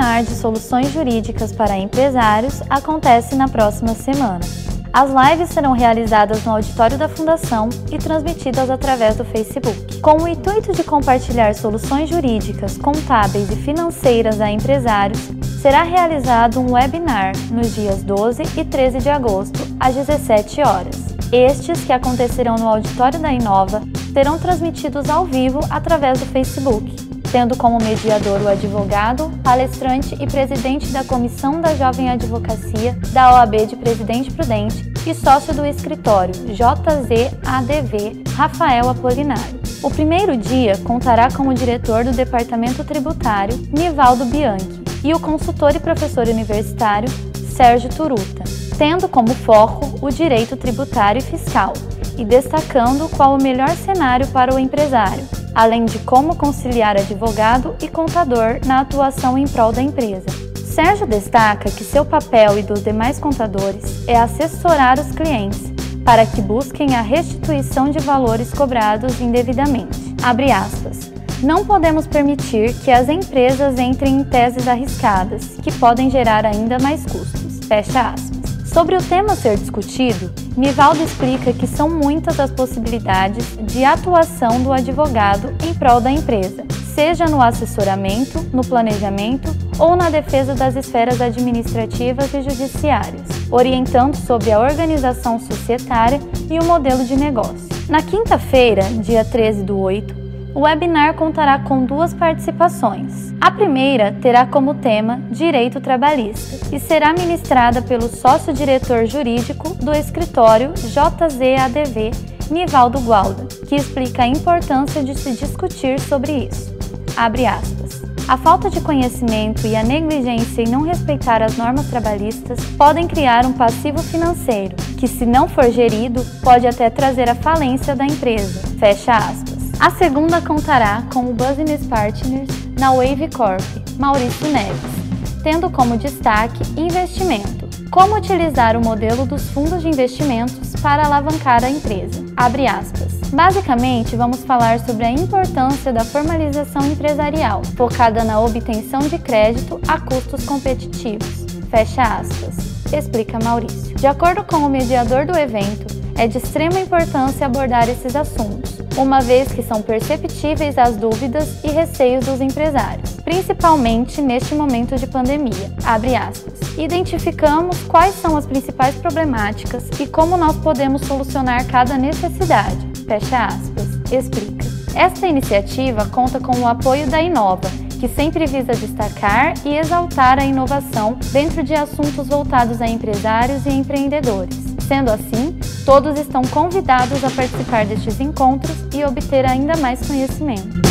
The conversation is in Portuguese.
webinar de soluções jurídicas para empresários acontece na próxima semana. As lives serão realizadas no auditório da Fundação e transmitidas através do Facebook. Com o intuito de compartilhar soluções jurídicas, contábeis e financeiras a empresários, será realizado um webinar nos dias 12 e 13 de agosto, às 17 horas. Estes, que acontecerão no auditório da Inova, serão transmitidos ao vivo através do Facebook tendo como mediador o advogado, palestrante e presidente da Comissão da Jovem Advocacia da OAB de Presidente Prudente e sócio do escritório JZADV, Rafael Apolinário. O primeiro dia contará com o diretor do Departamento Tributário, Nivaldo Bianchi, e o consultor e professor universitário, Sérgio Turuta, tendo como foco o direito tributário e fiscal, e destacando qual o melhor cenário para o empresário, além de como conciliar advogado e contador na atuação em prol da empresa. Sérgio destaca que seu papel e dos demais contadores é assessorar os clientes para que busquem a restituição de valores cobrados indevidamente. Abre aspas. Não podemos permitir que as empresas entrem em teses arriscadas, que podem gerar ainda mais custos. Fecha aspas. Sobre o tema ser discutido, Nivaldo explica que são muitas as possibilidades de atuação do advogado em prol da empresa, seja no assessoramento, no planejamento ou na defesa das esferas administrativas e judiciárias, orientando sobre a organização societária e o modelo de negócio. Na quinta-feira, dia 13 do 8, o webinar contará com duas participações. A primeira terá como tema Direito Trabalhista e será ministrada pelo sócio-diretor jurídico do escritório JZADV, Nivaldo Gualda, que explica a importância de se discutir sobre isso. Abre aspas. A falta de conhecimento e a negligência em não respeitar as normas trabalhistas podem criar um passivo financeiro, que, se não for gerido, pode até trazer a falência da empresa. Fecha aspas. A segunda contará com o Business Partners na Wave Corp, Maurício Neves, tendo como destaque investimento. Como utilizar o modelo dos fundos de investimentos para alavancar a empresa. Abre aspas. Basicamente, vamos falar sobre a importância da formalização empresarial, focada na obtenção de crédito a custos competitivos. Fecha aspas. Explica Maurício. De acordo com o mediador do evento, é de extrema importância abordar esses assuntos, uma vez que são perceptíveis as dúvidas e receios dos empresários, principalmente neste momento de pandemia. Identificamos quais são as principais problemáticas e como nós podemos solucionar cada necessidade. Fecha aspas. Explica. Esta iniciativa conta com o apoio da Inova, que sempre visa destacar e exaltar a inovação dentro de assuntos voltados a empresários e empreendedores. Sendo assim, todos estão convidados a participar destes encontros e obter ainda mais conhecimento.